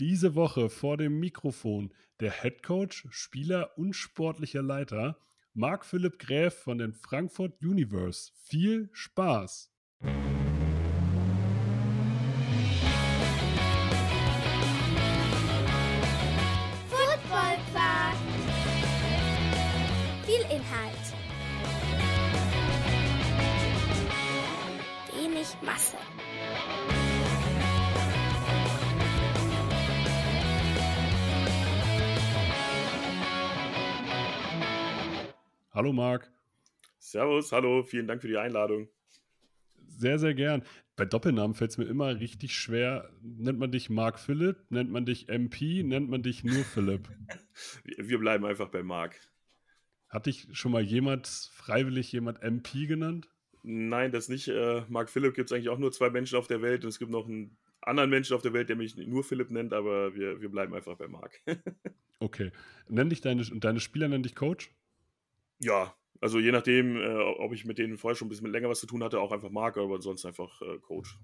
Diese Woche vor dem Mikrofon der Head Coach, Spieler und sportlicher Leiter Marc Philipp Gräf von den Frankfurt Universe. Viel Spaß! Football Quark. Viel Inhalt. Wenig Masse. Hallo Marc. Servus, hallo, vielen Dank für die Einladung. Sehr, sehr gern. Bei Doppelnamen fällt es mir immer richtig schwer. Nennt man dich Marc Philipp? Nennt man dich MP? Nennt man dich nur Philipp? Wir bleiben einfach bei Marc. Hat dich schon mal jemand, freiwillig jemand MP genannt? Nein, das nicht. Äh, Marc Philipp gibt es eigentlich auch nur zwei Menschen auf der Welt und es gibt noch einen anderen Menschen auf der Welt, der mich nur Philipp nennt, aber wir, wir bleiben einfach bei Marc. okay. Nenn dich deine, deine Spieler nennen dich Coach? Ja, also je nachdem, äh, ob ich mit denen vorher schon ein bisschen länger was zu tun hatte, auch einfach Marc, aber sonst einfach äh, Coach.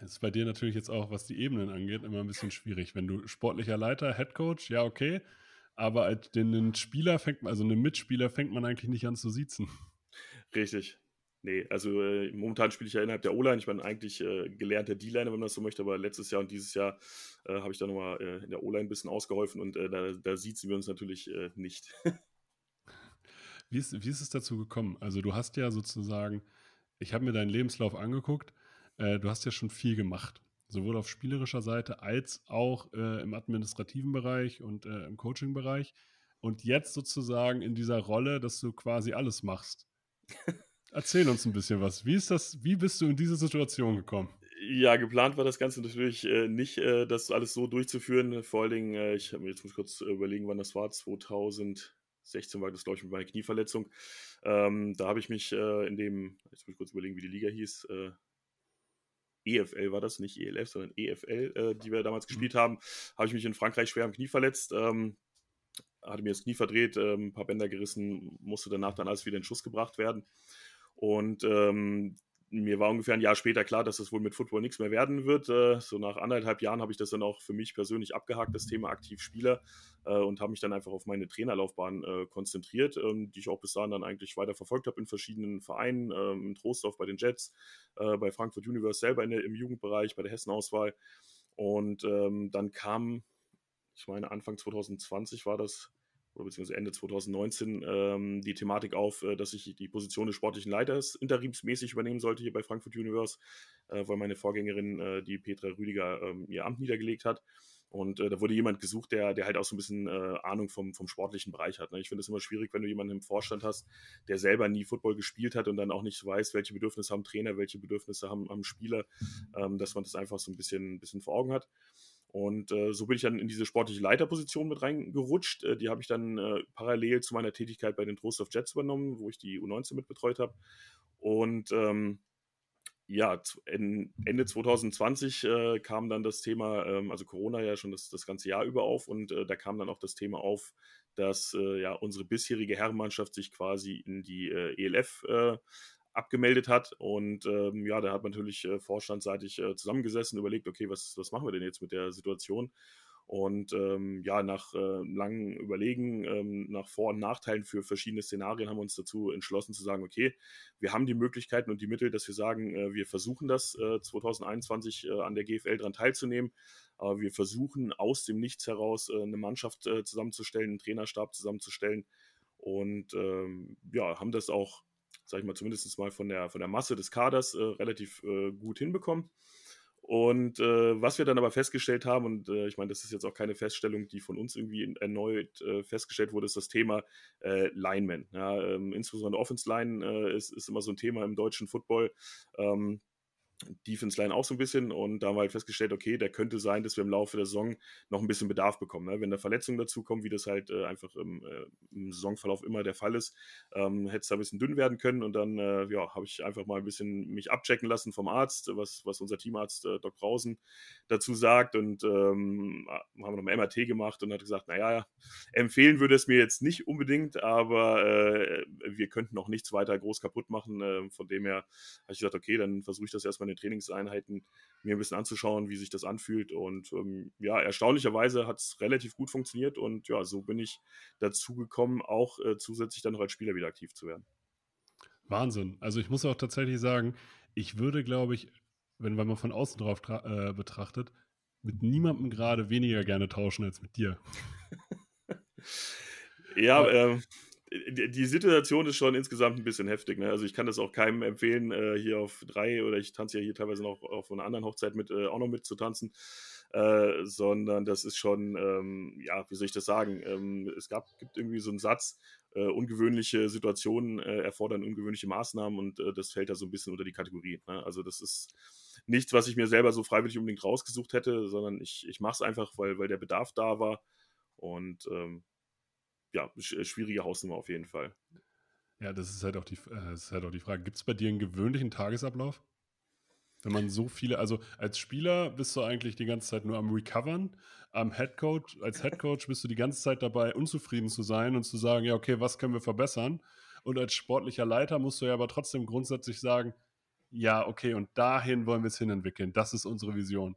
Das ist bei dir natürlich jetzt auch, was die Ebenen angeht, immer ein bisschen schwierig. Wenn du sportlicher Leiter, Head Coach, ja, okay. Aber als den Spieler fängt man, also einen Mitspieler fängt man eigentlich nicht an zu siezen. Richtig. Nee, also äh, momentan spiele ich ja innerhalb der O-Line. Ich bin eigentlich äh, gelernter D-Liner, wenn man das so möchte, aber letztes Jahr und dieses Jahr äh, habe ich da nochmal äh, in der O-Line ein bisschen ausgeholfen und äh, da, da sieht wir uns natürlich äh, nicht. Wie ist, wie ist es dazu gekommen? Also du hast ja sozusagen, ich habe mir deinen Lebenslauf angeguckt, äh, du hast ja schon viel gemacht, sowohl auf spielerischer Seite als auch äh, im administrativen Bereich und äh, im Coaching-Bereich. Und jetzt sozusagen in dieser Rolle, dass du quasi alles machst. Erzähl uns ein bisschen was. Wie ist das, wie bist du in diese Situation gekommen? Ja, geplant war das Ganze natürlich äh, nicht, äh, das alles so durchzuführen. Vor allen Dingen, äh, ich habe mir jetzt muss kurz überlegen, wann das war, 2000. 16 war das, glaube ich, mit meiner Knieverletzung. Ähm, da habe ich mich äh, in dem, jetzt muss ich kurz überlegen, wie die Liga hieß, äh, EFL war das, nicht ELF, sondern EFL, äh, die wir damals mhm. gespielt haben, habe ich mich in Frankreich schwer am Knie verletzt. Ähm, hatte mir das Knie verdreht, ähm, ein paar Bänder gerissen, musste danach dann alles wieder in Schuss gebracht werden. Und ähm, mir war ungefähr ein Jahr später klar, dass das wohl mit Football nichts mehr werden wird. Äh, so nach anderthalb Jahren habe ich das dann auch für mich persönlich abgehakt, das Thema Aktivspieler, äh, und habe mich dann einfach auf meine Trainerlaufbahn äh, konzentriert, ähm, die ich auch bis dahin dann eigentlich weiter verfolgt habe in verschiedenen Vereinen, ähm, in Trostorf bei den Jets, bei Frankfurt Universe selber der, im Jugendbereich, bei der Hessenauswahl. Und ähm, dann kam, ich meine, Anfang 2020 war das, oder beziehungsweise Ende 2019 ähm, die Thematik auf, äh, dass ich die Position des sportlichen Leiters interimsmäßig übernehmen sollte hier bei Frankfurt Universe, äh, weil meine Vorgängerin, äh, die Petra Rüdiger, ähm, ihr Amt niedergelegt hat. Und äh, da wurde jemand gesucht, der, der halt auch so ein bisschen äh, Ahnung vom, vom sportlichen Bereich hat. Ne? Ich finde es immer schwierig, wenn du jemanden im Vorstand hast, der selber nie Football gespielt hat und dann auch nicht weiß, welche Bedürfnisse haben Trainer, welche Bedürfnisse haben, haben Spieler, ähm, dass man das einfach so ein bisschen, ein bisschen vor Augen hat. Und äh, so bin ich dann in diese sportliche Leiterposition mit reingerutscht. Äh, die habe ich dann äh, parallel zu meiner Tätigkeit bei den Trost of Jets übernommen, wo ich die U19 mitbetreut habe. Und ähm, ja, Ende 2020 äh, kam dann das Thema, ähm, also Corona ja schon das, das ganze Jahr über auf und äh, da kam dann auch das Thema auf, dass äh, ja unsere bisherige Herrenmannschaft sich quasi in die ELF abgemeldet hat. Und ähm, ja, da hat man natürlich äh, vorstandsseitig äh, zusammengesessen, überlegt, okay, was, was machen wir denn jetzt mit der Situation? Und ähm, ja, nach äh, langem Überlegen, ähm, nach Vor- und Nachteilen für verschiedene Szenarien haben wir uns dazu entschlossen zu sagen, okay, wir haben die Möglichkeiten und die Mittel, dass wir sagen, äh, wir versuchen das äh, 2021 äh, an der GFL dran teilzunehmen. Aber wir versuchen aus dem Nichts heraus äh, eine Mannschaft äh, zusammenzustellen, einen Trainerstab zusammenzustellen. Und ähm, ja, haben das auch sag ich mal, zumindest mal von der, von der Masse des Kaders äh, relativ äh, gut hinbekommen. Und äh, was wir dann aber festgestellt haben, und äh, ich meine, das ist jetzt auch keine Feststellung, die von uns irgendwie in, erneut äh, festgestellt wurde, ist das Thema äh, Lineman. Ja, ähm, insbesondere Offense Line äh, ist, ist immer so ein Thema im deutschen Football. Ähm, Defense Line auch so ein bisschen und da haben wir halt festgestellt, okay, der könnte sein, dass wir im Laufe der Saison noch ein bisschen Bedarf bekommen. Ne? Wenn da Verletzungen dazu kommen, wie das halt äh, einfach im, äh, im, Saisonverlauf immer der Fall ist, ähm, hätte es da ein bisschen dünn werden können und dann äh, ja, habe ich einfach mal ein bisschen mich abchecken lassen vom Arzt, was, was unser Teamarzt äh, Doc Brausen dazu sagt und ähm, haben noch ein MRT gemacht und hat gesagt, naja, empfehlen würde es mir jetzt nicht unbedingt, aber äh, wir könnten auch nichts weiter groß kaputt machen. Äh, von dem her habe ich gesagt, okay, dann versuche ich das erstmal den Trainingseinheiten mir ein bisschen anzuschauen, wie sich das anfühlt. Und ähm, ja, erstaunlicherweise hat es relativ gut funktioniert und ja, so bin ich dazu gekommen, auch äh, zusätzlich dann noch als Spieler wieder aktiv zu werden. Wahnsinn. Also ich muss auch tatsächlich sagen, ich würde, glaube ich, wenn man von außen drauf äh, betrachtet, mit niemandem gerade weniger gerne tauschen als mit dir. ja, ähm, die Situation ist schon insgesamt ein bisschen heftig. Ne? Also ich kann das auch keinem empfehlen, äh, hier auf drei oder ich tanze ja hier teilweise noch auf einer anderen Hochzeit mit äh, auch noch mit zu tanzen. Äh, sondern das ist schon, ähm, ja, wie soll ich das sagen? Ähm, es gab, gibt irgendwie so einen Satz, äh, ungewöhnliche Situationen äh, erfordern ungewöhnliche Maßnahmen und äh, das fällt da so ein bisschen unter die Kategorie. Ne? Also das ist nichts, was ich mir selber so freiwillig unbedingt rausgesucht hätte, sondern ich, ich mache es einfach, weil, weil der Bedarf da war. Und ähm, ja, äh, schwierige Hausnummer auf jeden Fall. Ja, das ist halt auch die, äh, ist halt auch die Frage. Gibt es bei dir einen gewöhnlichen Tagesablauf? Wenn man so viele, also als Spieler bist du eigentlich die ganze Zeit nur am Recovern. Am Headcoach, als Headcoach bist du die ganze Zeit dabei, unzufrieden zu sein und zu sagen, ja, okay, was können wir verbessern? Und als sportlicher Leiter musst du ja aber trotzdem grundsätzlich sagen, ja, okay, und dahin wollen wir es hinentwickeln. Das ist unsere Vision.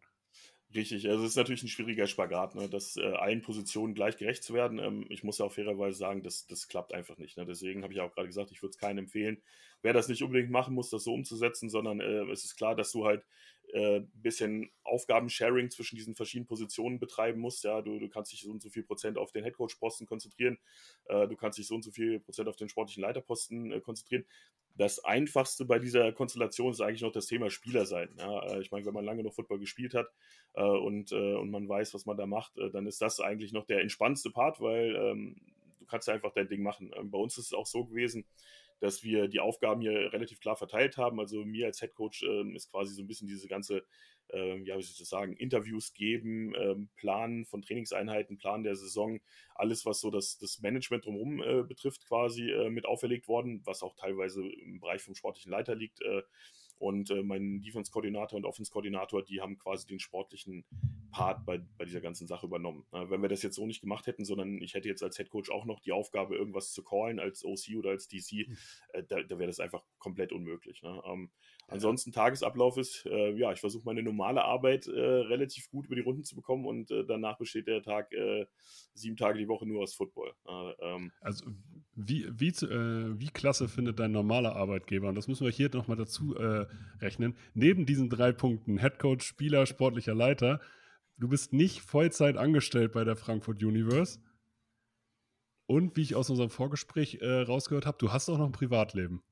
Richtig, also es ist natürlich ein schwieriger Spagat, ne, dass äh, allen Positionen gleich gerecht zu werden. Ähm, ich muss ja auch fairerweise sagen, das, das klappt einfach nicht. Ne? Deswegen habe ich auch gerade gesagt, ich würde es keinem empfehlen, wer das nicht unbedingt machen muss, das so umzusetzen, sondern äh, es ist klar, dass du halt äh, bisschen Aufgabensharing zwischen diesen verschiedenen Positionen betreiben musst. Ja, du, du kannst dich so und so viel Prozent auf den Headcoach-Posten konzentrieren, äh, du kannst dich so und so viel Prozent auf den sportlichen Leiterposten äh, konzentrieren. Das Einfachste bei dieser Konstellation ist eigentlich noch das Thema Spieler sein. Ja, äh, ich meine, wenn man lange noch Football gespielt hat äh, und, äh, und man weiß, was man da macht, dann ist das eigentlich noch der entspannendste Part, weil ähm, du kannst einfach dein Ding machen. Ähm, bei uns ist es auch so gewesen, dass wir die Aufgaben hier relativ klar verteilt haben. Also mir als Headcoach ähm, ist quasi so ein bisschen diese ganze, ähm, ja, wie soll ich das sagen, Interviews geben, ähm, Planen von Trainingseinheiten, Plan der Saison, alles, was so das, das Management drumherum äh, betrifft, quasi äh, mit auferlegt worden, was auch teilweise im Bereich vom sportlichen Leiter liegt. Äh, und äh, mein Defense-Koordinator und Offense-Koordinator, die haben quasi den sportlichen Part bei, bei dieser ganzen Sache übernommen. Äh, wenn wir das jetzt so nicht gemacht hätten, sondern ich hätte jetzt als Head Coach auch noch die Aufgabe, irgendwas zu callen als OC oder als DC, hm. äh, da, da wäre das einfach komplett unmöglich. Ne? Ähm, ansonsten Tagesablauf ist, äh, ja, ich versuche meine normale Arbeit äh, relativ gut über die Runden zu bekommen und äh, danach besteht der Tag äh, sieben Tage die Woche nur aus Football. Ähm, also wie, wie, wie klasse findet dein normaler Arbeitgeber, und das müssen wir hier nochmal dazu rechnen, neben diesen drei Punkten, Head Coach, Spieler, sportlicher Leiter, du bist nicht Vollzeit angestellt bei der Frankfurt Universe. Und wie ich aus unserem Vorgespräch äh, rausgehört habe, du hast auch noch ein Privatleben.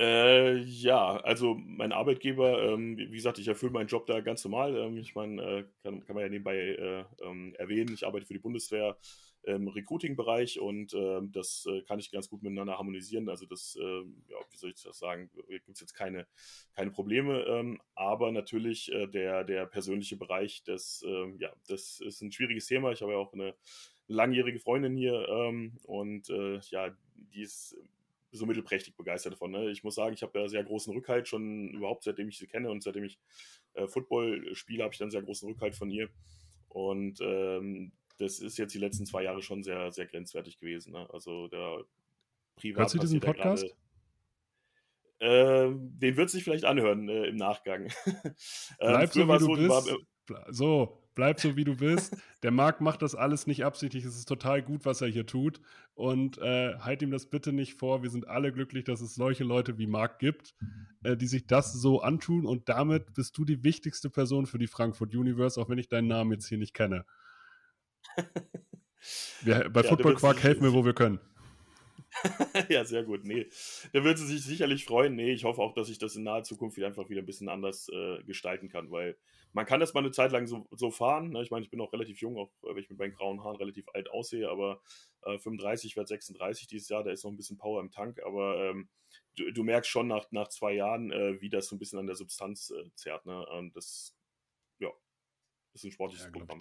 Äh, ja, also mein Arbeitgeber, ähm, wie gesagt, ich erfülle meinen Job da ganz normal. Ähm, ich meine, äh, kann, kann man ja nebenbei äh, ähm, erwähnen, ich arbeite für die Bundeswehr im Recruiting-Bereich und ähm, das äh, kann ich ganz gut miteinander harmonisieren. Also das, ähm, ja, wie soll ich das sagen, gibt es jetzt keine, keine Probleme, ähm, aber natürlich äh, der, der persönliche Bereich, das, ja, das ist ein schwieriges Thema. Ich habe ja auch eine langjährige Freundin hier und äh, ja, die ist so mittelprächtig begeistert davon. Ne? Ich muss sagen, ich habe ja sehr großen Rückhalt schon überhaupt, seitdem ich sie kenne und seitdem ich äh, Football spiele, habe ich dann sehr großen Rückhalt von ihr. Und ähm, das ist jetzt die letzten zwei Jahre schon sehr, sehr grenzwertig gewesen. Ne? Also der Privat. Hörst du diesen Podcast? Grade, ähm, den wird sich vielleicht anhören äh, im Nachgang. Bleib ähm, so, wie du so, bist. War, so, bleib so, wie du bist. Der Marc macht das alles nicht absichtlich. Es ist total gut, was er hier tut. Und äh, halt ihm das bitte nicht vor. Wir sind alle glücklich, dass es solche Leute wie Marc gibt, äh, die sich das so antun. Und damit bist du die wichtigste Person für die Frankfurt Universe, auch wenn ich deinen Namen jetzt hier nicht kenne. Wir, bei ja, Football Quark helfen wir, wo wir können. ja, sehr gut. Nee, da wird sie sich sicherlich freuen. Nee, ich hoffe auch, dass ich das in naher Zukunft wieder einfach wieder ein bisschen anders äh, gestalten kann, weil man kann das mal eine Zeit lang so, so fahren. Ne? Ich meine, ich bin auch relativ jung, auch wenn ich mit meinen grauen Haaren relativ alt aussehe, aber äh, 35, ich werde 36 dieses Jahr, da ist noch ein bisschen Power im Tank, aber ähm, du, du, merkst schon nach, nach zwei Jahren, äh, wie das so ein bisschen an der Substanz äh, zerrt. Ne? Und das, ja, ist ein sportliches ja, Programm.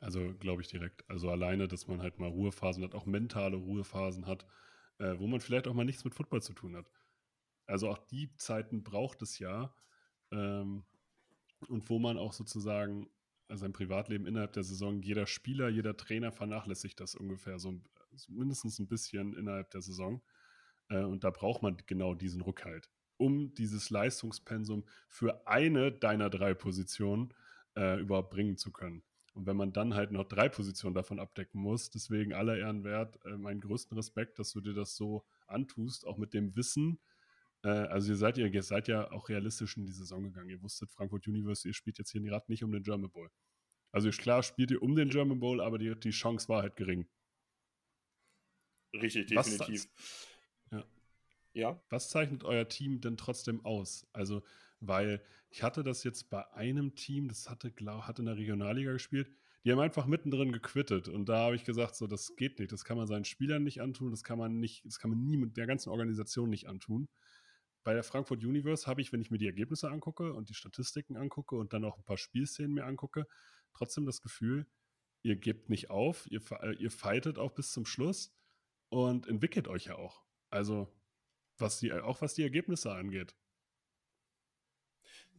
Also glaube ich direkt. Also alleine, dass man halt mal Ruhephasen hat, auch mentale Ruhephasen hat, äh, wo man vielleicht auch mal nichts mit Football zu tun hat. Also auch die Zeiten braucht es ja. Ähm, und wo man auch sozusagen sein Privatleben innerhalb der Saison, jeder Spieler, jeder Trainer vernachlässigt das ungefähr so mindestens ein bisschen innerhalb der Saison. Äh, und da braucht man genau diesen Rückhalt, um dieses Leistungspensum für eine deiner drei Positionen äh, überhaupt bringen zu können. Und wenn man dann halt noch drei Positionen davon abdecken muss, deswegen aller Ehren wert, äh, meinen größten Respekt, dass du dir das so antust, auch mit dem Wissen. Äh, also ihr seid, ihr, ihr seid ja auch realistisch in die Saison gegangen. Ihr wusstet, Frankfurt University, ihr spielt jetzt hier gerade nicht um den German Bowl. Also klar spielt ihr um den German Bowl, aber die, die Chance war halt gering. Richtig, definitiv. Was, ja. ja. Was zeichnet euer Team denn trotzdem aus? Also, weil ich hatte das jetzt bei einem Team, das hatte, glaub, hat in der Regionalliga gespielt, die haben einfach mittendrin gequittet. Und da habe ich gesagt, so, das geht nicht. Das kann man seinen Spielern nicht antun, das kann man nicht, das kann man nie mit der ganzen Organisation nicht antun. Bei der Frankfurt Universe habe ich, wenn ich mir die Ergebnisse angucke und die Statistiken angucke und dann auch ein paar Spielszenen mir angucke, trotzdem das Gefühl, ihr gebt nicht auf, ihr, ihr fightet auch bis zum Schluss und entwickelt euch ja auch. Also, was die, auch was die Ergebnisse angeht.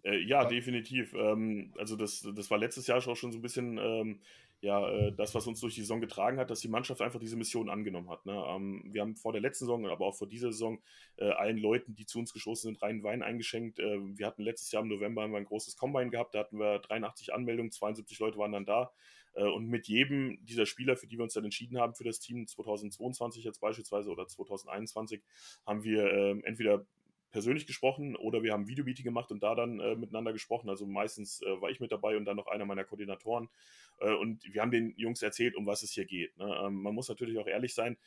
Äh, ja, ja, definitiv. Ähm, also das, das war letztes Jahr auch schon so ein bisschen ähm, ja, äh, das, was uns durch die Saison getragen hat, dass die Mannschaft einfach diese Mission angenommen hat. Ne? Ähm, wir haben vor der letzten Saison, aber auch vor dieser Saison äh, allen Leuten, die zu uns gestoßen sind, reinen Wein eingeschenkt. Äh, wir hatten letztes Jahr im November ein großes Combine gehabt, da hatten wir 83 Anmeldungen, 72 Leute waren dann da. Äh, und mit jedem dieser Spieler, für die wir uns dann entschieden haben für das Team 2022 jetzt beispielsweise oder 2021, haben wir ähm, entweder persönlich gesprochen oder wir haben Videomeeting gemacht und da dann äh, miteinander gesprochen. Also meistens äh, war ich mit dabei und dann noch einer meiner Koordinatoren. Äh, und wir haben den Jungs erzählt, um was es hier geht. Ne? Ähm, man muss natürlich auch ehrlich sein,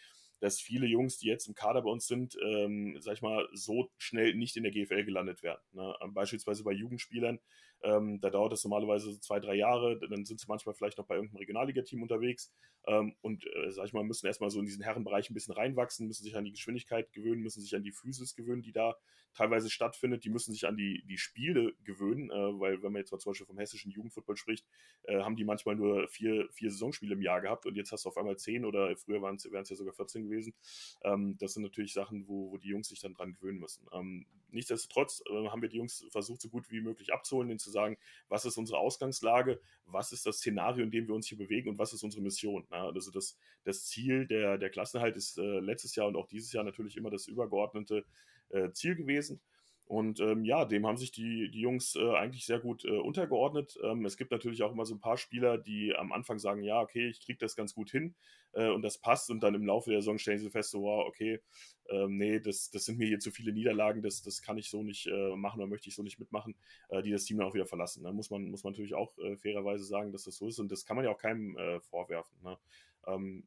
dass viele Jungs, die jetzt im Kader bei uns sind, ähm, sag ich mal, so schnell nicht in der GFL gelandet werden. Ne? Ähm, beispielsweise bei Jugendspielern, ähm, da dauert es normalerweise so zwei, drei Jahre, dann sind sie manchmal vielleicht noch bei irgendeinem Regionalliga-Team unterwegs ähm, und, äh, sag ich mal, müssen erstmal so in diesen Herrenbereich ein bisschen reinwachsen, müssen sich an die Geschwindigkeit gewöhnen, müssen sich an die Physis gewöhnen, die da teilweise stattfindet, die müssen sich an die, die Spiele gewöhnen, äh, weil wenn man jetzt mal zum Beispiel vom hessischen Jugendfootball spricht, äh, haben die manchmal nur vier, vier Saisonspiele im Jahr gehabt und jetzt hast du auf einmal zehn oder früher wären es ja sogar 14 gewesen. Ähm, das sind natürlich Sachen, wo, wo die Jungs sich dann dran gewöhnen müssen. Ähm, nichtsdestotrotz äh, haben wir die Jungs versucht, so gut wie möglich abzuholen, denen zu sagen, was ist unsere Ausgangslage, was ist das Szenario, in dem wir uns hier bewegen und was ist unsere Mission. Na, also das, das Ziel der, der Klassenhalt ist äh, letztes Jahr und auch dieses Jahr natürlich immer das übergeordnete äh, Ziel gewesen. Und ähm, ja, dem haben sich die, die Jungs äh, eigentlich sehr gut äh, untergeordnet. Ähm, es gibt natürlich auch immer so ein paar Spieler, die am Anfang sagen, ja, okay, ich kriege das ganz gut hin äh, und das passt. Und dann im Laufe der Saison stellen sie fest, so, wow, okay, ähm, nee, das, das sind mir hier zu viele Niederlagen, das, das kann ich so nicht äh, machen oder möchte ich so nicht mitmachen, äh, die das Team dann auch wieder verlassen. Da ne? muss man, muss man natürlich auch äh, fairerweise sagen, dass das so ist. Und das kann man ja auch keinem vorwerfen. Ne? Ähm,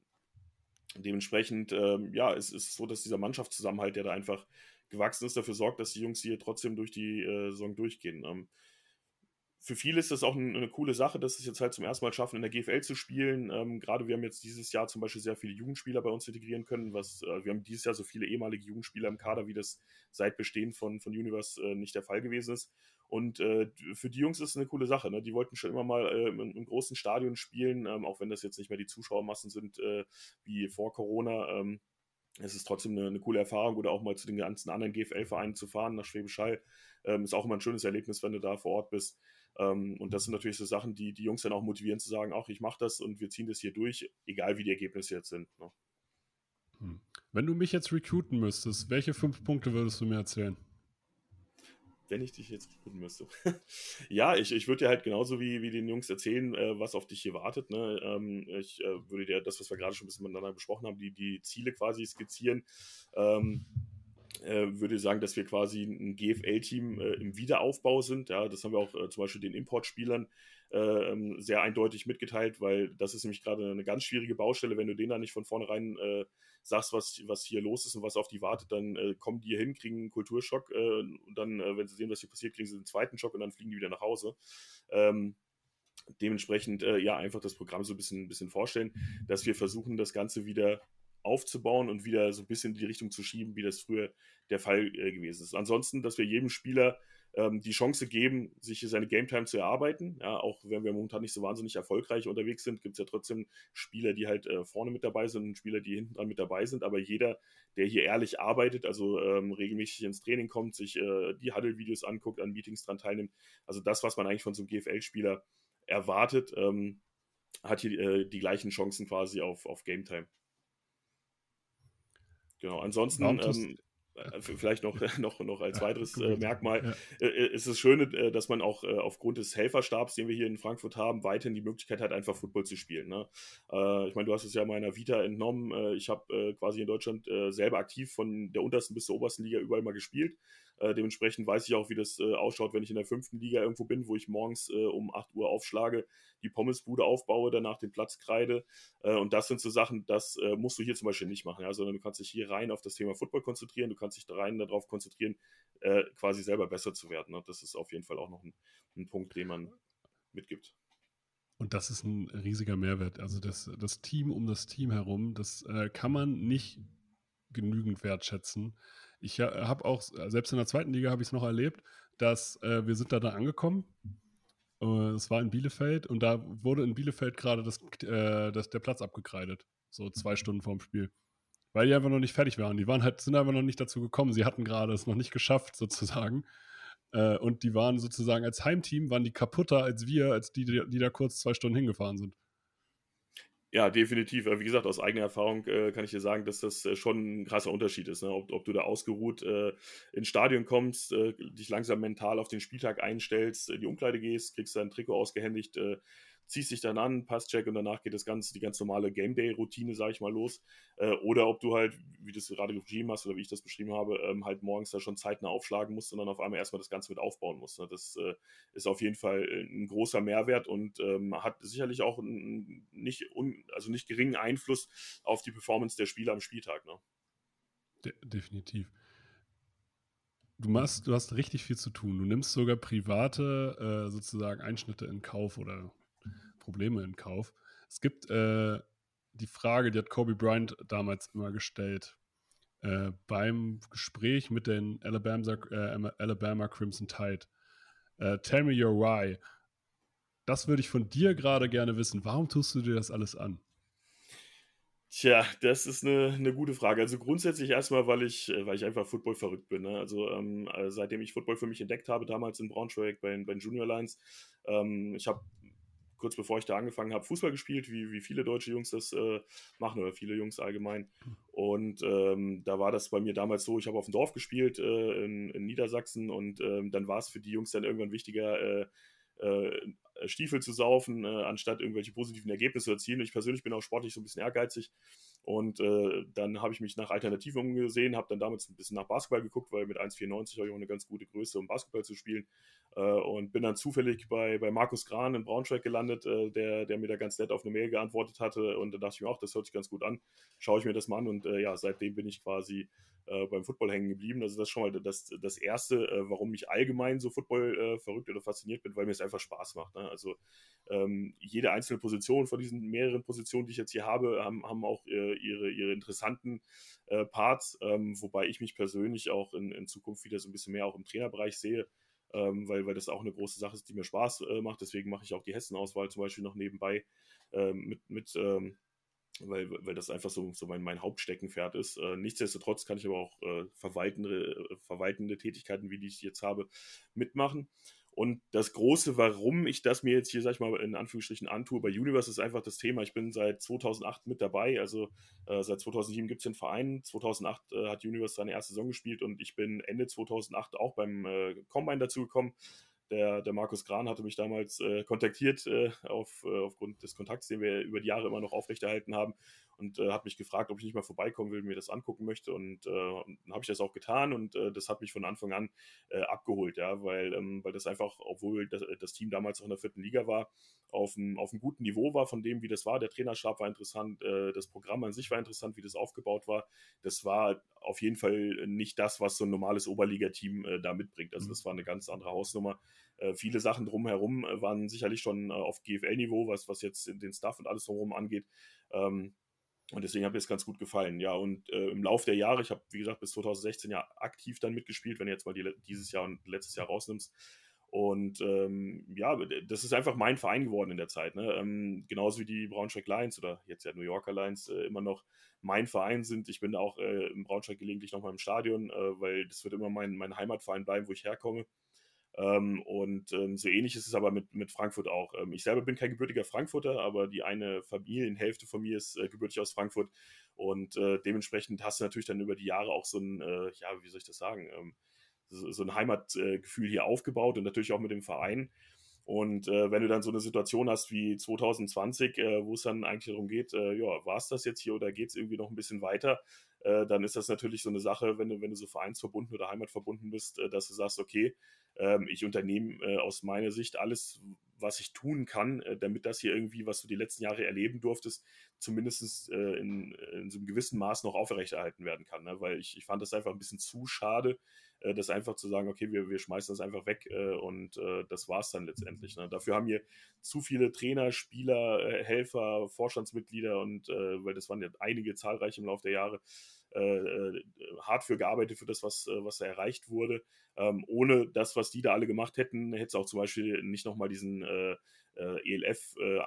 dementsprechend, ähm, ja, es ist so, dass dieser Mannschaftszusammenhalt, der da einfach gewachsen ist, dafür sorgt, dass die Jungs hier trotzdem durch die äh, Saison durchgehen. Ähm, für viele ist das auch eine, eine, coole Sache, dass es jetzt halt zum ersten Mal schaffen, in der GFL zu spielen. Ähm, gerade wir haben jetzt dieses Jahr zum Beispiel sehr viele Jugendspieler bei uns integrieren können, was äh, wir haben dieses Jahr so viele ehemalige Jugendspieler im Kader, wie das seit Bestehen von, von Universe äh, nicht der Fall gewesen ist. Und äh, für die Jungs ist es eine coole Sache. Ne? Die wollten schon immer mal im, im, großen Stadion spielen, ähm, auch wenn das jetzt nicht mehr die Zuschauermassen sind äh, wie vor Corona. Ähm, es ist trotzdem eine, eine, coole Erfahrung oder auch mal zu den ganzen anderen GFL-Vereinen zu fahren nach Schwäbisch Hall. Ähm, ist auch immer ein schönes Erlebnis, wenn du da vor Ort bist. Ähm, und das sind natürlich so Sachen, die die Jungs dann auch motivieren zu sagen, auch ich mache das und wir ziehen das hier durch, egal wie die Ergebnisse jetzt sind. Ne? Hm. Wenn du mich jetzt recruiten müsstest, welche fünf Punkte würdest du mir erzählen? Wenn ich dich jetzt recruiten müsste. ja, ich, ich würde dir halt genauso wie, wie den Jungs erzählen, äh, was auf dich hier wartet. Ne? Ähm, ich äh, würde dir das, was wir gerade schon ein bisschen miteinander besprochen haben, die, die Ziele quasi skizzieren. Ähm, äh, würde sagen, dass wir quasi ein GFL-Team äh, im Wiederaufbau sind. Ja, das haben wir auch äh, zum Beispiel den Importspielern äh, ähm, sehr eindeutig mitgeteilt, weil das ist nämlich gerade eine ganz schwierige Baustelle. Wenn du denen da nicht von vornherein äh, sagst, was, was hier los ist und was auf die wartet, dann äh, kommen die hier hin, kriegen einen Kulturschock und dann, wenn sie sehen, was hier passiert, kriegen sie einen zweiten Schock und dann fliegen die wieder nach Hause. Ähm, dementsprechend, ja, einfach das Programm so ein bisschen, ein bisschen vorstellen, dass wir versuchen, das Ganze wieder aufzubauen und wieder so ein bisschen in die Richtung zu schieben, wie das früher der Fall äh, gewesen ist. Ansonsten, dass wir jedem Spieler ähm, die Chance geben, sich seine Game Time zu erarbeiten. Ja, auch wenn wir momentan nicht so wahnsinnig erfolgreich unterwegs sind, gibt es ja trotzdem Spieler, die halt äh, vorne mit dabei sind und Spieler, die hinten dran mit dabei sind. Aber jeder, der hier ehrlich arbeitet, also ähm, regelmäßig ins Training kommt, sich äh, die Huddle-Videos anguckt, an Meetings dran teilnimmt, also das, was man eigentlich von so einem GFL-Spieler erwartet, ähm, hat hier äh, die gleichen Chancen quasi auf, auf Game Time. Genau, ansonsten ähm, äh, vielleicht noch, noch, noch als weiteres äh, Merkmal ja. äh, ist es schön, äh, dass man auch äh, aufgrund des Helferstabs, den wir hier in Frankfurt haben, weiterhin die Möglichkeit hat, einfach Football zu spielen. Ne? Äh, ich meine, du hast es ja meiner Vita entnommen. ich habe quasi in Deutschland selber aktiv von der untersten bis zur obersten Liga überall mal gespielt. Äh, dementsprechend weiß ich auch, wie das äh, ausschaut, wenn ich in der fünften Liga irgendwo bin, wo ich morgens äh, um 8 Uhr aufschlage, die Pommesbude aufbaue, danach den Platz kreide. Äh, und das sind so Sachen, das äh, musst du hier zum Beispiel nicht machen, ja? sondern du kannst dich hier rein auf das Thema Football konzentrieren, du kannst dich rein darauf konzentrieren, äh, quasi selber besser zu werden. Ne? Das ist auf jeden Fall auch noch ein, ein Punkt, den man mitgibt. Und das ist ein riesiger Mehrwert. Also das, das Team um das Team herum, das äh, kann man nicht genügend wertschätzen. Ich habe auch, selbst in der zweiten Liga habe ich es noch erlebt, dass äh, wir sind da, da angekommen. Äh, es war in Bielefeld und da wurde in Bielefeld gerade das, äh, das, der Platz abgekreidet. So zwei Stunden vorm Spiel. Weil die einfach noch nicht fertig waren. Die waren halt, sind einfach noch nicht dazu gekommen. Sie hatten gerade es noch nicht geschafft, sozusagen. Äh, und die waren sozusagen als Heimteam, waren die kaputter als wir, als die, die da kurz zwei Stunden hingefahren sind. Ja, definitiv. Wie gesagt, aus eigener Erfahrung äh, kann ich dir sagen, dass das äh, schon ein krasser Unterschied ist. Ne? Ob, ob, du da ausgeruht äh, ins Stadion kommst, äh, dich langsam mental auf den Spieltag einstellst, in die Umkleide gehst, kriegst dein Trikot ausgehändigt, äh, ziehst dich dann an, Passcheck und danach geht das Ganze, die ganz normale Game Day-Routine, sag ich mal, los. Äh, oder ob du halt, wie du es gerade beschrieben hast oder wie ich das beschrieben habe, ähm, halt morgens da schon zeitnah aufschlagen musst und dann auf einmal erstmal das Ganze mit aufbauen musst. Ne? Das äh, ist auf jeden Fall äh, ein großer Mehrwert und ähm, hat sicherlich auch einen nicht, un, also nicht geringen Einfluss auf die Performance der Spieler am Spieltag. Ne? De definitiv. Du, machst, du hast richtig viel zu tun. Du nimmst sogar private äh, sozusagen Einschnitte in Kauf oder Probleme in Kauf. Es gibt äh, die Frage, die hat Kobe Bryant damals immer gestellt, äh, beim Gespräch mit den Alabama, äh, Alabama Crimson Tide. Äh, tell me your why. Das würde ich von dir gerade gerne wissen. Warum tust du dir das alles an? Tja, das ist eine, eine gute Frage. Also grundsätzlich erstmal, weil ich, äh, weil ich einfach Football verrückt bin. Ne? Also ähm, äh, seitdem ich Football für mich entdeckt habe, damals in Braunschweig bei, bei den Junior Lines, ähm, ich habe kurz bevor ich da angefangen habe, Fußball gespielt, wie, wie viele deutsche Jungs das äh, machen oder viele Jungs allgemein. Und ähm, da war das bei mir damals so, ich habe auf dem Dorf gespielt äh, in, in, Niedersachsen und ähm, dann war es für die Jungs dann irgendwann wichtiger, äh, äh Stiefel zu saufen, äh, anstatt irgendwelche positiven Ergebnisse zu erzielen. Ich persönlich bin auch sportlich so ein bisschen ehrgeizig und äh, dann habe ich mich nach Alternativen umgesehen, habe dann damals ein bisschen nach Basketball geguckt, weil mit 1,94 habe ich auch eine ganz gute Größe, um Basketball zu spielen. Äh, und bin dann zufällig bei, bei Markus Gran in Braunschweig gelandet, äh, der, der mir da ganz nett auf eine Mail geantwortet hatte. Und da dachte ich mir auch, das hört sich ganz gut an. Schaue ich mir das mal an. Und äh, ja, seitdem bin ich quasi beim Football hängen geblieben. Also das ist schon mal das, das Erste, warum ich allgemein so Football verrückt oder fasziniert bin, weil mir es einfach Spaß macht. Ne? Also ähm, jede einzelne Position von diesen mehreren Positionen, die ich jetzt hier habe, haben, haben auch äh, ihre, ihre interessanten äh, Parts, ähm, wobei ich mich persönlich auch in, in Zukunft wieder so ein bisschen mehr auch im Trainerbereich sehe. Ähm, weil, weil das auch eine große Sache ist, die mir Spaß äh, macht. Deswegen mache ich auch die Hessen-Auswahl zum Beispiel noch nebenbei ähm, mit, mit ähm, weil, weil das einfach so, so mein, mein Hauptsteckenpferd ist. Äh, nichtsdestotrotz kann ich aber auch äh, verwaltende, äh, verwaltende Tätigkeiten, wie die ich jetzt habe, mitmachen. Und das große, warum ich das mir jetzt hier, sag ich mal, in Anführungsstrichen antue bei Universe, ist einfach das Thema. Ich bin seit 2008 mit dabei, also äh, seit 2007 gibt es den Verein. 2008 äh, hat Universe seine erste Saison gespielt und ich bin Ende 2008 auch beim äh, Combine dazugekommen. Der, der Markus Gran hatte mich damals äh, kontaktiert äh, auf, äh, aufgrund des Kontakts, den wir über die Jahre immer noch aufrechterhalten haben und äh, hat mich gefragt, ob ich nicht mal vorbeikommen will, mir das angucken möchte und äh, dann habe ich das auch getan und äh, das hat mich von Anfang an abgeholt, ja, weil, ähm, weil das einfach, obwohl das, das, Team damals auch in der vierten Liga war, auf einem, auf einem guten Niveau war von dem, wie das war. Der Trainerstab war interessant, das Programm an sich war interessant, wie das aufgebaut war. Das war auf jeden Fall nicht das, was so ein normales Oberligateam da mitbringt. Also mhm. das war eine ganz andere Hausnummer. Äh, viele Sachen drumherum äh, waren sicherlich schon äh, auf GFL-Niveau, was, was jetzt den Stuff und alles drumherum angeht. Ähm, Und deswegen hat mir es ganz gut gefallen. Ja, und äh, im Laufe der Jahre, ich habe, wie gesagt, bis 2016 ja aktiv dann mitgespielt, wenn du jetzt mal die, dieses Jahr und letztes Jahr rausnimmst. Und ähm, ja, das ist einfach mein Verein geworden in der Zeit. Ne? Ähm, genauso wie die Braunschweig Lions oder jetzt ja New Yorker Lions äh, immer noch mein Verein sind. Ich bin auch äh, im Braunschweig gelegentlich nochmal im Stadion, äh, weil das wird immer mein, mein Heimatverein bleiben, wo ich herkomme. Ähm, und ähm, so ähnlich ist es aber mit, mit Frankfurt auch. Ähm, ich selber bin kein gebürtiger Frankfurter, aber die eine Familienhälfte von mir ist äh, gebürtig aus Frankfurt. Und äh, dementsprechend hast du natürlich dann über die Jahre auch so ein, äh, ja, wie soll ich das sagen, ähm, so, so, ein Heimatgefühl hier aufgebaut und natürlich auch mit dem Verein. Und äh, wenn du dann so eine Situation hast wie 2020, äh, wo es dann eigentlich darum geht, äh, ja, war es das jetzt hier oder geht es irgendwie noch ein bisschen weiter, äh, dann ist das natürlich so eine Sache, wenn du, wenn du so vereinsverbunden oder heimatverbunden bist, äh, dass du sagst, okay, ich unternehme äh, aus meiner Sicht alles, was ich tun kann, äh, damit das hier irgendwie, was du die letzten Jahre erleben durftest, zumindest äh, in, in, so einem gewissen Maß noch aufrechterhalten werden kann. Ne? Weil ich, ich fand das einfach ein bisschen zu schade, das einfach zu sagen, okay, wir, wir schmeißen das einfach weg und das war es dann letztendlich. Ne? Dafür haben hier zu viele Trainer, Spieler, Helfer, Vorstandsmitglieder und weil das waren ja einige zahlreich im Laufe der Jahre, äh, hart für gearbeitet für das, was, was da erreicht wurde. Ähm, ohne das, was die da alle gemacht hätten, hätte es auch zum Beispiel nicht nochmal diesen äh, ELF e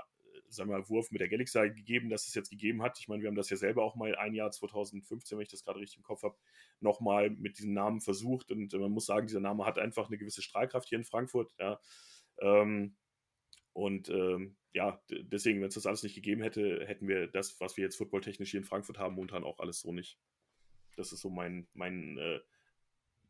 sagen wir mal, Wurf mit der Galaxy gegeben, dass es jetzt gegeben hat. Ich meine, wir haben das ja selber auch mal ein Jahr 2015, wenn ich das gerade richtig im Kopf habe, nochmal mit diesem Namen versucht. Und man muss sagen, dieser Name hat einfach eine gewisse Strahlkraft hier in Frankfurt. Ja. Ähm, und ähm, ja, deswegen, wenn es das alles nicht gegeben hätte, hätten wir das, was wir jetzt footballtechnisch hier in Frankfurt haben, momentan auch alles so nicht. Das ist so mein, mein äh,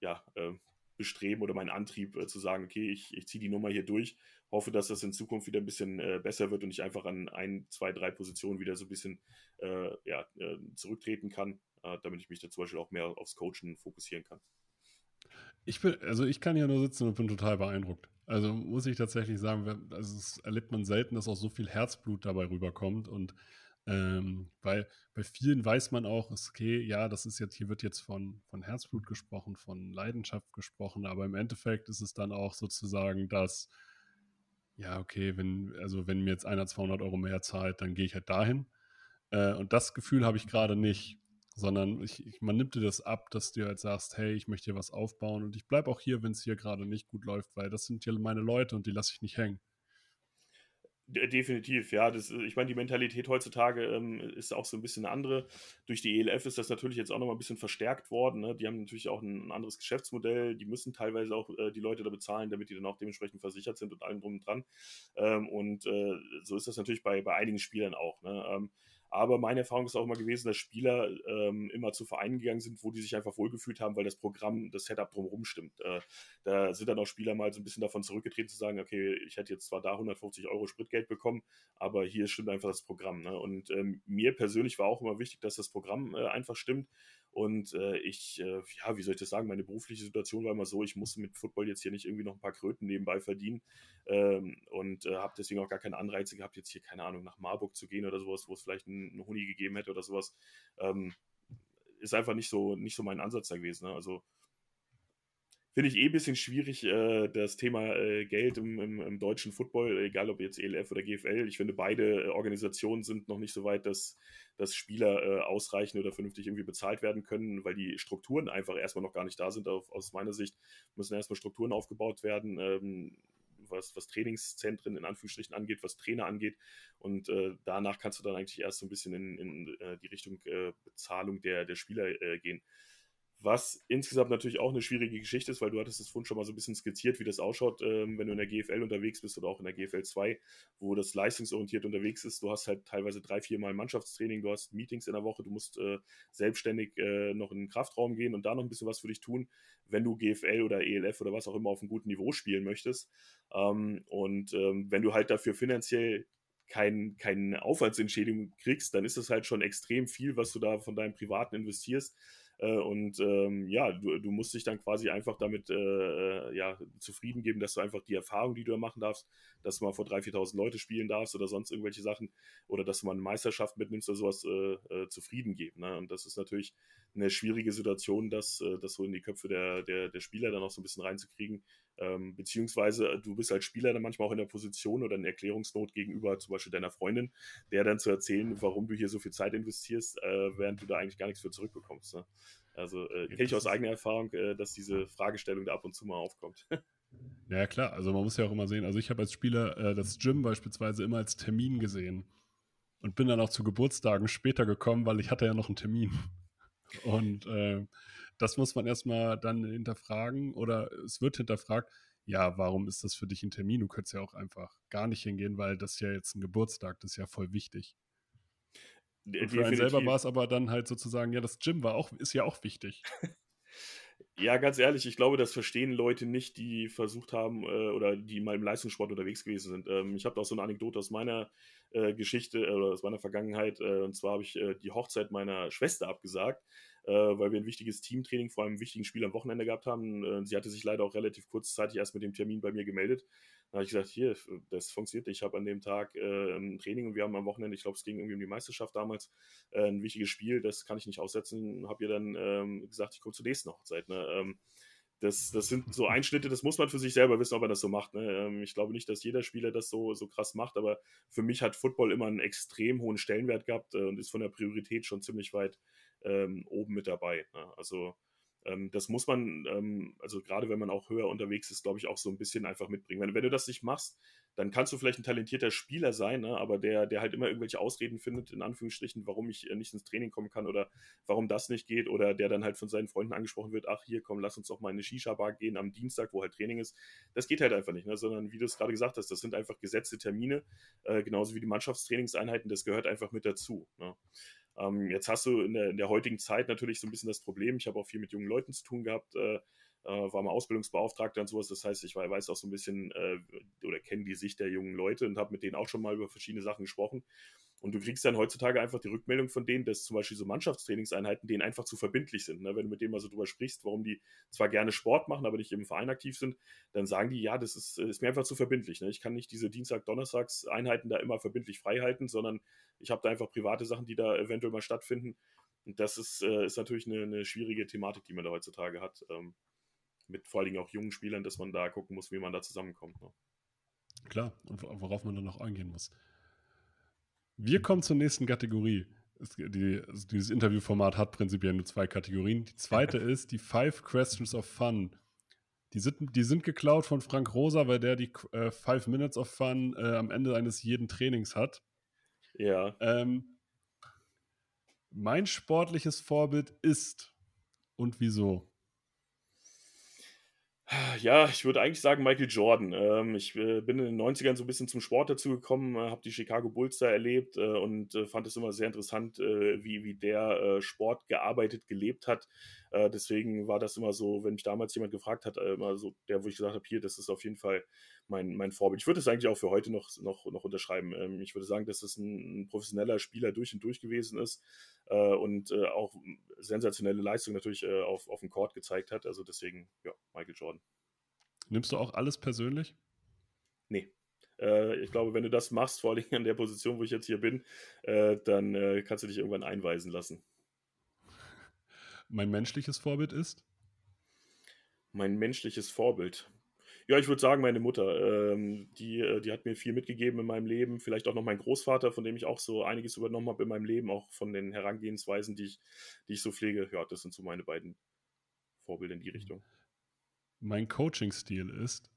ja, äh, Bestreben oder mein Antrieb äh, zu sagen, okay, ich, ich ziehe die Nummer hier durch, hoffe, dass das in Zukunft wieder ein bisschen äh, besser wird und ich einfach an ein, zwei, drei Positionen wieder so ein bisschen äh, ja, äh, zurücktreten kann, äh, damit ich mich da zum Beispiel auch mehr aufs Coachen fokussieren kann. Ich bin, also ich kann hier nur sitzen und bin total beeindruckt. Also muss ich tatsächlich sagen, also erlebt man selten, dass auch so viel Herzblut dabei rüberkommt und ähm, weil bei vielen weiß man auch, okay, ja, das ist jetzt, hier wird jetzt von, von Herzblut gesprochen, von Leidenschaft gesprochen, aber im Endeffekt ist es dann auch sozusagen das, ja, okay, wenn, also wenn mir jetzt einer 200 Euro mehr zahlt, dann gehe ich halt dahin. Äh, und das Gefühl habe ich gerade nicht, sondern ich, ich, man nimmt dir das ab, dass du halt sagst, hey, ich möchte hier was aufbauen und ich bleibe auch hier, wenn es hier gerade nicht gut läuft, weil das sind hier meine Leute und die lasse ich nicht hängen. Definitiv, ja. Das, ich meine, die Mentalität heutzutage ähm, ist auch so ein bisschen eine andere. Durch die ELF ist das natürlich jetzt auch nochmal ein bisschen verstärkt worden. Ne? Die haben natürlich auch ein, ein, anderes Geschäftsmodell. Die müssen teilweise auch äh, die Leute da bezahlen, damit die dann auch dementsprechend versichert sind und allem drum und dran. Ähm, und äh, so ist das natürlich bei, bei einigen Spielern auch. Ne? Ähm, aber meine Erfahrung ist auch immer gewesen, dass Spieler ähm, immer zu Vereinen gegangen sind, wo die sich einfach wohlgefühlt haben, weil das Programm, das Setup drumherum stimmt. Äh, da sind dann auch Spieler mal so ein bisschen davon zurückgetreten zu sagen, okay, ich hätte jetzt zwar da 150 Euro Spritgeld bekommen, aber hier stimmt einfach das Programm. Ne? Und ähm, mir persönlich war auch immer wichtig, dass das Programm äh, einfach stimmt. Und äh, ich, äh, ja, wie soll ich das sagen, meine berufliche Situation war immer so, ich musste mit Football jetzt hier nicht irgendwie noch ein paar Kröten nebenbei verdienen ähm, und äh, habe deswegen auch gar keine Anreize gehabt, jetzt hier, keine Ahnung, nach Marburg zu gehen oder sowas, wo es vielleicht einen Huni gegeben hätte oder sowas. Ähm, ist einfach nicht so, nicht so mein Ansatz da gewesen. Ne? Also finde ich eh ein bisschen schwierig, äh, das Thema äh, Geld im, im, im, deutschen Football, egal ob jetzt ELF oder GFL. Ich finde, beide äh, Organisationen sind noch nicht so weit, dass, dass Spieler äh, ausreichend oder vernünftig irgendwie bezahlt werden können, weil die Strukturen einfach erstmal noch gar nicht da sind. Auf, aus meiner Sicht müssen erstmal Strukturen aufgebaut werden. Ähm, was, was Trainingszentren in Anführungsstrichen angeht, was Trainer angeht. Und äh, danach kannst du dann eigentlich erst so ein bisschen in, in äh, die Richtung äh, Bezahlung der, der Spieler äh, gehen. Was insgesamt natürlich auch eine schwierige Geschichte ist, weil du hattest es vorhin schon mal so ein bisschen skizziert, wie das ausschaut, ähm, wenn du in der GFL unterwegs bist oder auch in der GFL 2, wo das leistungsorientiert unterwegs ist. Du hast halt teilweise drei, vier Mal Mannschaftstraining, du hast Meetings in der Woche, du musst äh, selbstständig äh, noch in den Kraftraum gehen und da noch ein bisschen was für dich tun, wenn du GFL oder ELF oder was auch immer auf einem guten Niveau spielen möchtest. Ähm, und ähm, wenn du halt dafür finanziell kein, keine Aufwandsentschädigung kriegst, dann ist das halt schon extrem viel, was du da von deinem Privaten investierst. Äh, und ähm, ja, du, du, musst dich dann quasi einfach damit äh, äh, ja, zufrieden geben, dass du einfach die Erfahrung, die du da machen darfst, dass du mal vor 3.000, 4.000 Leute spielen darfst oder sonst irgendwelche Sachen oder dass du mal eine Meisterschaft mitnimmst oder sowas äh, äh, zufrieden geben. Ne? Und das ist natürlich eine schwierige Situation, das, äh, das so in die Köpfe der, der, der Spieler dann auch so ein bisschen reinzukriegen. Ähm, beziehungsweise äh, du bist als Spieler dann manchmal auch in der Position oder in Erklärungsnot gegenüber zum Beispiel deiner Freundin, der dann zu erzählen, warum du hier so viel Zeit investierst, äh, während du da eigentlich gar nichts für zurückbekommst. Ne? Also äh, kenne ich aus eigener Erfahrung, äh, dass diese Fragestellung da ab und zu mal aufkommt. Ja, klar. Also man muss ja auch immer sehen. Also ich habe als Spieler äh, das Gym beispielsweise immer als Termin gesehen und bin dann auch zu Geburtstagen später gekommen, weil ich hatte ja noch einen Termin. Und äh, das muss man erstmal dann hinterfragen oder es wird hinterfragt, ja, warum ist das für dich ein Termin? Du könntest ja auch einfach gar nicht hingehen, weil das ist ja jetzt ein Geburtstag, das ist ja voll wichtig. Und für einen selber war es aber dann halt sozusagen, ja, das Gym war auch, ist ja auch wichtig. Ja, ganz ehrlich, ich glaube, das verstehen Leute nicht, die versucht haben äh, oder die mal im Leistungssport unterwegs gewesen sind. Ähm, ich habe auch so eine Anekdote aus meiner äh, Geschichte äh, oder aus meiner Vergangenheit. Äh, und zwar habe ich äh, die Hochzeit meiner Schwester abgesagt, äh, weil wir ein wichtiges Teamtraining vor einem wichtigen Spiel am Wochenende gehabt haben. sie hatte sich leider auch relativ kurzzeitig erst mit dem Termin bei mir gemeldet. Da habe ich gesagt, hier, das funktioniert. Ich habe an dem Tag ein Training und wir haben am Wochenende, ich glaube, es ging irgendwie um die Meisterschaft damals, ein wichtiges Spiel. Das kann ich nicht aussetzen. Habe ihr dann ähm, gesagt, ich komme zur nächsten Hochzeit. Ne? Ähm, das, das sind so Einschnitte, das muss man für sich selber wissen, ob er das so macht. Ne? Ähm, ich glaube nicht, dass jeder Spieler das so, so krass macht, aber für mich hat Football immer einen extrem hohen Stellenwert gehabt äh, und ist von der Priorität schon ziemlich weit ähm, oben mit dabei. Ne? Also das muss man, ähm, also gerade wenn man auch höher unterwegs ist, glaube ich, auch so ein bisschen einfach mitbringen. Wenn, wenn du das nicht machst, dann kannst du vielleicht ein talentierter Spieler sein, ne? aber der, der halt immer irgendwelche Ausreden findet, in Anführungsstrichen, warum ich äh, nicht ins Training kommen kann oder warum das nicht geht oder der dann halt von seinen Freunden angesprochen wird, ach hier, komm, lass uns doch mal in eine Shisha-Bar gehen am Dienstag, wo halt Training ist. Das geht halt einfach nicht, ne? sondern wie du es gerade gesagt hast, das sind einfach gesetzte Termine, äh, genauso wie die Mannschaftstrainingseinheiten, das gehört einfach mit dazu. Ne? Ähm, jetzt hast du in der, in der, heutigen Zeit natürlich so ein bisschen das Problem, ich habe auch viel mit jungen Leuten zu tun gehabt, äh, äh, war mal Ausbildungsbeauftragter und sowas. Das heißt, ich weiß auch so ein bisschen äh, oder kenne die Sicht der jungen Leute und habe mit denen auch schon mal über verschiedene Sachen gesprochen. Und du kriegst dann heutzutage einfach die Rückmeldung von denen, dass zum Beispiel so Mannschaftstrainingseinheiten denen einfach zu verbindlich sind. Ne? Wenn du mit denen mal so drüber sprichst, warum die zwar gerne Sport machen, aber nicht im Verein aktiv sind, dann sagen die, ja, das ist, ist mir einfach zu verbindlich. Ne? Ich kann nicht diese Dienstag-Donnerstags-Einheiten da immer verbindlich frei halten, sondern ich habe da einfach private Sachen, die da eventuell mal stattfinden. Und das ist, äh, ist natürlich eine, eine, schwierige Thematik, die man da heutzutage hat. Ähm, mit vor allen Dingen auch jungen Spielern, dass man da gucken muss, wie man da zusammenkommt. Ne? Klar, und worauf man dann noch eingehen muss. Wir kommen zur nächsten Kategorie. Die, also dieses Interviewformat hat prinzipiell nur zwei Kategorien. Die zweite ist die Five Questions of Fun. Die sind, die sind geklaut von Frank Rosa, weil der die äh, Five Minutes of Fun äh, am Ende eines jeden Trainings hat. Ja. Ähm, mein sportliches Vorbild ist und wieso? Ja, ich würde eigentlich sagen Michael Jordan. Ähm, ich äh, bin in den 90ern so ein bisschen zum Sport dazu gekommen, äh, habe die Chicago Bulls da erlebt äh, und fand es immer sehr interessant, wie, wie der Sport gearbeitet, gelebt hat. Deswegen war das immer so, wenn mich damals jemand gefragt hat, immer so der, wo ich gesagt habe, hier, das ist auf jeden Fall mein, mein Vorbild. Ich würde es eigentlich auch für heute noch, noch, noch unterschreiben. Ähm, ich würde sagen, dass es ein, ein, professioneller Spieler durch und durch gewesen ist und auch sensationelle Leistung natürlich auf, auf dem Court gezeigt hat. Also deswegen, ja, Michael Jordan. Nimmst du auch alles persönlich? Nee. Äh, ich glaube, wenn du das machst, vor allem an der Position, wo ich jetzt hier bin, äh, dann äh, kannst du dich irgendwann einweisen lassen. Mein menschliches Vorbild ist? Mein menschliches Vorbild. Ja, ich würde sagen, meine Mutter. Ähm, die, äh, die hat mir viel mitgegeben in meinem Leben. Vielleicht auch noch mein Großvater, von dem ich auch so einiges übernommen habe in meinem Leben, auch von den Herangehensweisen, die ich, die ich so pflege. Ja, das sind so meine beiden Vorbilder in die Richtung mein Coaching-Stil ist?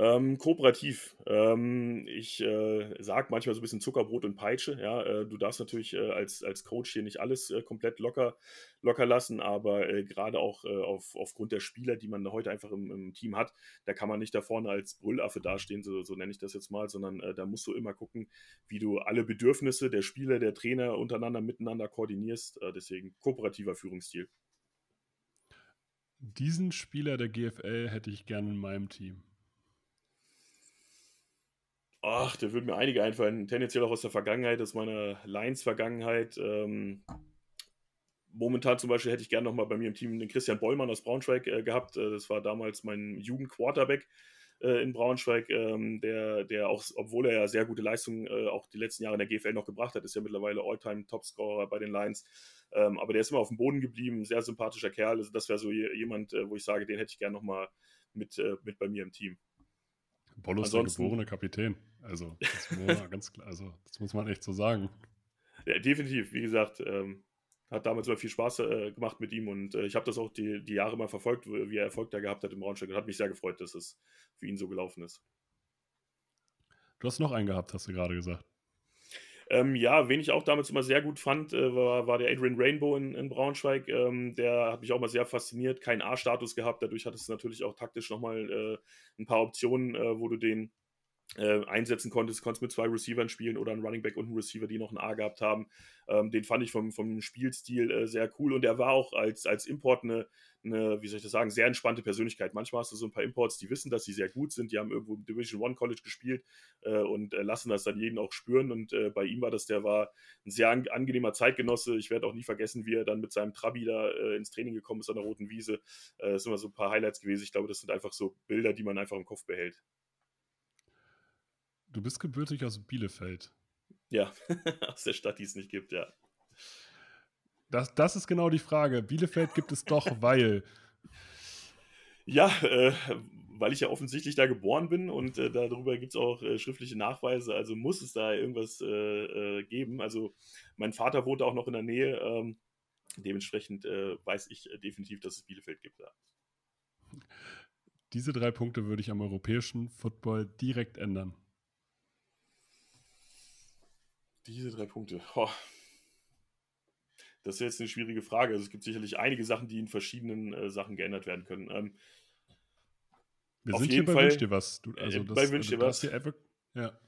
Ähm, kooperativ. Ähm, ich äh, sage manchmal so ein bisschen Zuckerbrot und Peitsche. Ja, äh, du darfst natürlich äh, als, als Coach hier nicht alles äh, komplett locker, locker lassen, aber äh, gerade auch äh, auf, aufgrund der Spieler, die man heute einfach im, im, Team hat, da kann man nicht da vorne als Brüllaffe dastehen, so, so nenne ich das jetzt mal, sondern da musst du immer gucken, wie du alle Bedürfnisse der Spieler, der Trainer untereinander miteinander koordinierst. deswegen kooperativer Führungsstil. Diesen Spieler der GFL hätte ich gerne in meinem Team. Ach, da würden mir einige einfallen. Tendenziell auch aus der Vergangenheit, aus meiner Lions-Vergangenheit. Ähm, momentan zum Beispiel hätte ich gerne nochmal bei mir im Team den Christian Bollmann aus Braunschweig äh, gehabt. Äh, das war damals mein Jugendquarterback. äh, in Braunschweig, ähm, der, der auch, obwohl er ja sehr gute Leistungen äh, auch die letzten Jahre in der GFL noch gebracht hat, ist ja mittlerweile All-Time-Topscorer bei den Lions. Ähm, aber der ist immer auf dem Boden geblieben, sehr sympathischer Kerl. Also das wäre so jemand, äh, wo ich sage, den hätte ich gerne nochmal mit, äh, mit bei mir im Team. Bollo ist der geborene Kapitän. Also das, ganz klar, also, das muss man echt so sagen. Ja, definitiv. Wie gesagt, ähm, hat damals immer viel Spaß äh, gemacht mit ihm und äh, ich habe das auch die, die Jahre mal verfolgt, wie er Erfolg da gehabt hat im Braunschweig und hat mich sehr gefreut, dass es für ihn so gelaufen ist. Du hast noch einen gehabt, hast du gerade gesagt. Ähm, ja, wen ich auch damals immer sehr gut fand, äh, war, war, der Adrian Rainbow in, in Braunschweig. Ähm, der hat mich auch mal sehr fasziniert, keinen A-Status gehabt. Dadurch hat es natürlich auch taktisch nochmal äh, ein paar Optionen, äh, wo du den äh, einsetzen konntest, konntest mit zwei Receivern spielen oder einen Running Back und einen Receiver, die noch ein A gehabt haben. Ähm, den fand ich vom, vom Spielstil äh, sehr cool und er war auch als, als Import eine, eine, wie soll ich das sagen, sehr entspannte Persönlichkeit. Manchmal hast du so ein paar Imports, die wissen, dass sie sehr gut sind, die haben irgendwo im Division One College gespielt äh, und äh, lassen das dann jeden auch spüren und äh, bei ihm war das, der war ein sehr an, angenehmer Zeitgenosse. Ich werde auch nie vergessen, wie er dann mit seinem Trabi da äh, ins Training gekommen ist an der Roten Wiese. das sind immer so ein paar Highlights gewesen. Ich glaube, das sind einfach so Bilder, die man einfach im Kopf behält. Du bist gebürtig aus Bielefeld. Ja, aus der Stadt, die es nicht gibt, ja. Das, das ist genau die Frage. Bielefeld gibt es doch, weil. Ja, äh, weil ich ja offensichtlich da geboren bin und äh, darüber gibt es auch äh, schriftliche Nachweise, also muss es da irgendwas äh, äh, geben. Also mein Vater wohnte auch noch in der Nähe, ähm, dementsprechend äh, weiß ich definitiv, dass es Bielefeld gibt. Ja. Diese drei Punkte würde ich am europäischen Football direkt ändern. Diese drei Punkte. Oh. Das ist jetzt eine schwierige Frage. Also es gibt sicherlich einige Sachen, die in verschiedenen äh, Sachen geändert werden können. Ähm, Wir sind hier bei Fall, Wünsch dir was. Du, also äh, das, bei Wünsch dir was. Ja.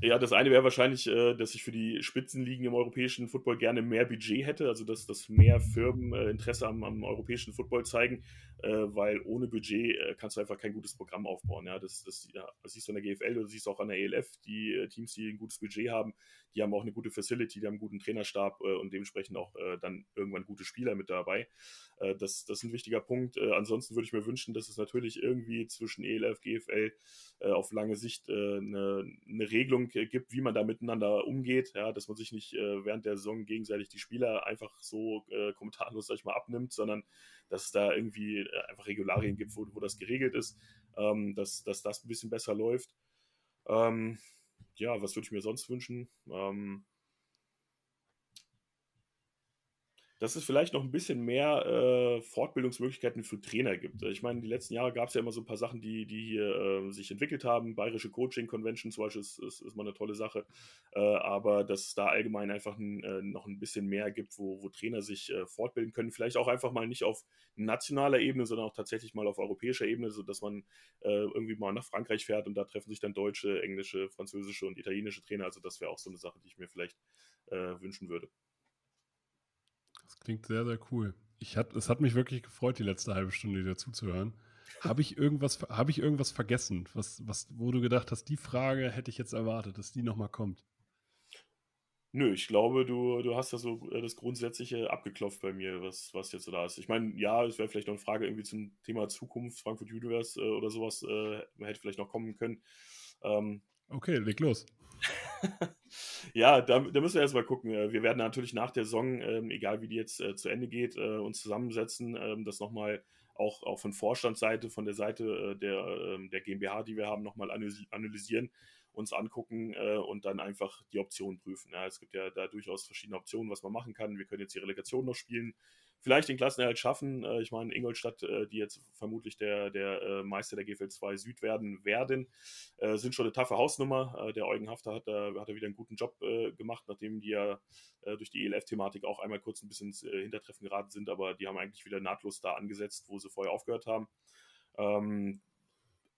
Ja, das eine wäre wahrscheinlich, äh, dass ich für die Spitzenligen im europäischen Football gerne mehr Budget hätte, also dass, dass mehr Firmen äh, Interesse am, am europäischen Football zeigen, äh, weil ohne Budget kannst du einfach kein gutes Programm aufbauen. Ja, das, das, ja, das siehst du an der GFL, du siehst auch an der ELF, die Teams, die ein gutes Budget haben, die haben auch eine gute Facility, die haben einen guten Trainerstab und dementsprechend auch dann irgendwann gute Spieler mit dabei. das, das ist ein wichtiger Punkt. ansonsten würde ich mir wünschen, dass es natürlich irgendwie zwischen ELF, GFL auf lange Sicht eine, eine Regelung gibt, wie man da miteinander umgeht, ja, dass man sich nicht äh, während der Saison gegenseitig die Spieler einfach so äh, kommentarlos, sag ich mal, abnimmt, sondern dass es da irgendwie äh, einfach Regularien gibt, wo, wo das geregelt ist, ähm, dass, dass das ein bisschen besser läuft. Ähm, ja, was würde ich mir sonst wünschen? Ähm, dass es vielleicht noch ein bisschen mehr äh, Fortbildungsmöglichkeiten für Trainer gibt. Ich meine, die letzten Jahre gab es ja immer so ein paar Sachen, die, die hier äh, sich entwickelt haben. Bayerische Coaching Convention zum Beispiel ist, ist, ist mal eine tolle Sache. Äh, aber dass es da allgemein einfach ein, äh, noch ein bisschen mehr gibt, wo, wo Trainer sich äh, fortbilden können. Vielleicht auch einfach mal nicht auf nationaler Ebene, sondern auch tatsächlich mal auf europäischer Ebene, sodass man äh, irgendwie mal nach Frankreich fährt und da treffen sich dann deutsche, englische, französische und italienische Trainer. Also das wäre auch so eine Sache, die ich mir vielleicht wünschen würde. Das klingt sehr, sehr cool. Ich hat, es hat mich wirklich gefreut, die letzte halbe Stunde dir zuzuhören. Habe ich irgendwas, habe ich irgendwas vergessen, was, was, wo du gedacht hast, die Frage hätte ich jetzt erwartet, dass die nochmal kommt? Nö, ich glaube, du, du hast da so äh, das Grundsätzliche abgeklopft bei mir, was, was jetzt so da ist. Ich meine, ja, es wäre vielleicht noch eine Frage irgendwie zum Thema Zukunft, Frankfurt Universe äh, oder sowas, äh, hätte vielleicht noch kommen können. Ähm, okay, leg los. ja, da, da, müssen wir erstmal gucken. Äh, wir werden natürlich nach der Saison, ähm, egal wie die jetzt äh, zu Ende geht, äh, uns zusammensetzen, ähm, das nochmal auch, auch von Vorstandsseite, von der Seite äh, der, ähm, der GmbH, die wir haben, nochmal analysieren, uns angucken äh, und dann einfach die Optionen prüfen. Ja, es gibt ja da durchaus verschiedene Optionen, was man machen kann. Wir können jetzt die Relegation noch spielen vielleicht den Klassenerhalt schaffen. Äh, ich meine, Ingolstadt, äh, die jetzt vermutlich der, der äh, Meister der GFL 2 Süd werden werden, sind schon eine taffe Hausnummer. der Eugen Hafter hat da hat er wieder einen guten Job gemacht, nachdem die ja durch die ELF-Thematik auch einmal kurz ein bisschen ins Hintertreffen geraten sind, aber die haben eigentlich wieder nahtlos da angesetzt, wo sie vorher aufgehört haben. Ähm,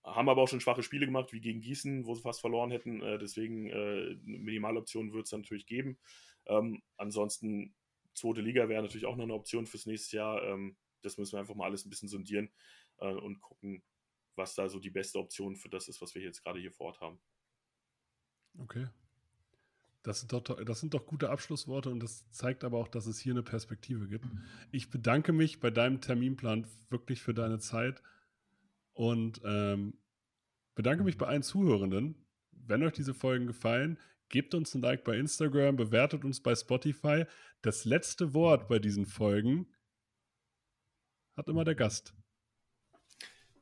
haben aber auch schon schwache Spiele gemacht, wie gegen Gießen, wo sie fast verloren hätten. Deswegen äh, Minimaloptionen wird es natürlich geben. Ähm, ansonsten zweite Liga wäre natürlich auch noch eine Option fürs nächste Jahr. Ähm, das müssen wir einfach mal alles ein bisschen sondieren äh, und gucken, was da so die beste Option für das ist, was wir jetzt gerade hier vor Ort haben. Okay. Das sind, doch, das sind doch gute Abschlussworte und das zeigt aber auch, dass es hier eine Perspektive gibt. Ich bedanke mich bei deinem Terminplan wirklich für deine Zeit und ähm, bedanke mich bei allen Zuhörenden. Wenn euch diese Folgen gefallen, gebt uns ein Like bei Instagram, bewertet uns bei Spotify. Das letzte Wort bei diesen Folgen hat immer der Gast.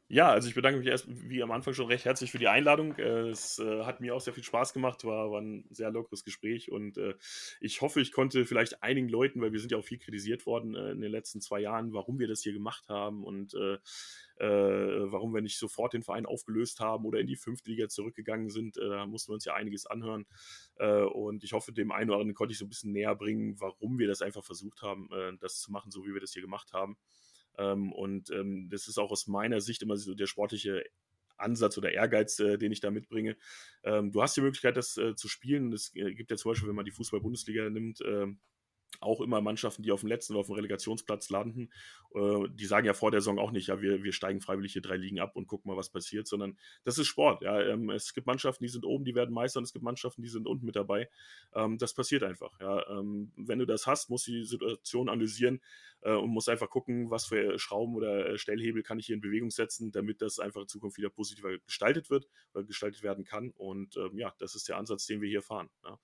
Ja, also ich bedanke mich erst, wie am Anfang schon recht herzlich für die Einladung. Äh, es äh, hat mir auch sehr viel Spaß gemacht, war, war ein sehr lockeres Gespräch und äh, ich hoffe, ich konnte vielleicht einigen Leuten, weil wir sind ja auch viel kritisiert worden in den letzten zwei Jahren, warum wir das hier gemacht haben und äh, warum wir nicht sofort den Verein aufgelöst haben oder in die fünfte Liga zurückgegangen sind. Äh, da mussten wir uns ja einiges anhören. Äh, und ich hoffe, dem einen oder anderen konnte ich so ein bisschen näher bringen, warum wir das einfach versucht haben, das zu machen, so wie wir das hier gemacht haben. Ähm, und ähm, das ist auch aus meiner Sicht immer so der sportliche Ansatz oder Ehrgeiz, äh, den ich da mitbringe. Ähm, du hast die Möglichkeit, das äh, zu spielen. Es äh, gibt ja zum Beispiel, wenn man die Fußball-Bundesliga nimmt, auch immer Mannschaften, die auf dem letzten oder auf dem Relegationsplatz landen, äh, die sagen ja vor der Saison auch nicht, ja, wir, wir steigen freiwillig hier drei Ligen ab und gucken mal, was passiert, sondern das ist Sport. Ja, ähm, es gibt Mannschaften, die sind oben, die werden Meister und es gibt Mannschaften, die sind unten mit dabei. Ähm, das passiert einfach. Ja, ähm, wenn du das hast, musst du die Situation analysieren äh, und musst einfach gucken, was für Schrauben oder äh, Stellhebel kann ich hier in Bewegung setzen, damit das einfach in Zukunft wieder positiver gestaltet wird oder gestaltet werden kann. Und ähm, ja, das ist der Ansatz, den wir hier fahren. Ja.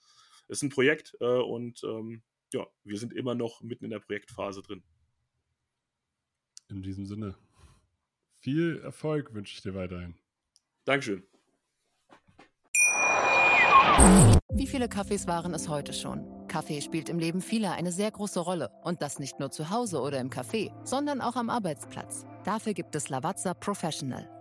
Es ist ein Projekt äh, und ähm, ja, wir sind immer noch mitten in der Projektphase drin. In diesem Sinne, viel Erfolg wünsche ich dir weiterhin. Dankeschön. Wie viele Kaffees waren es heute schon? Kaffee spielt im Leben vieler eine sehr große Rolle. Und das nicht nur zu Hause oder im Café, sondern auch am Arbeitsplatz. Dafür gibt es Lavazza Professional.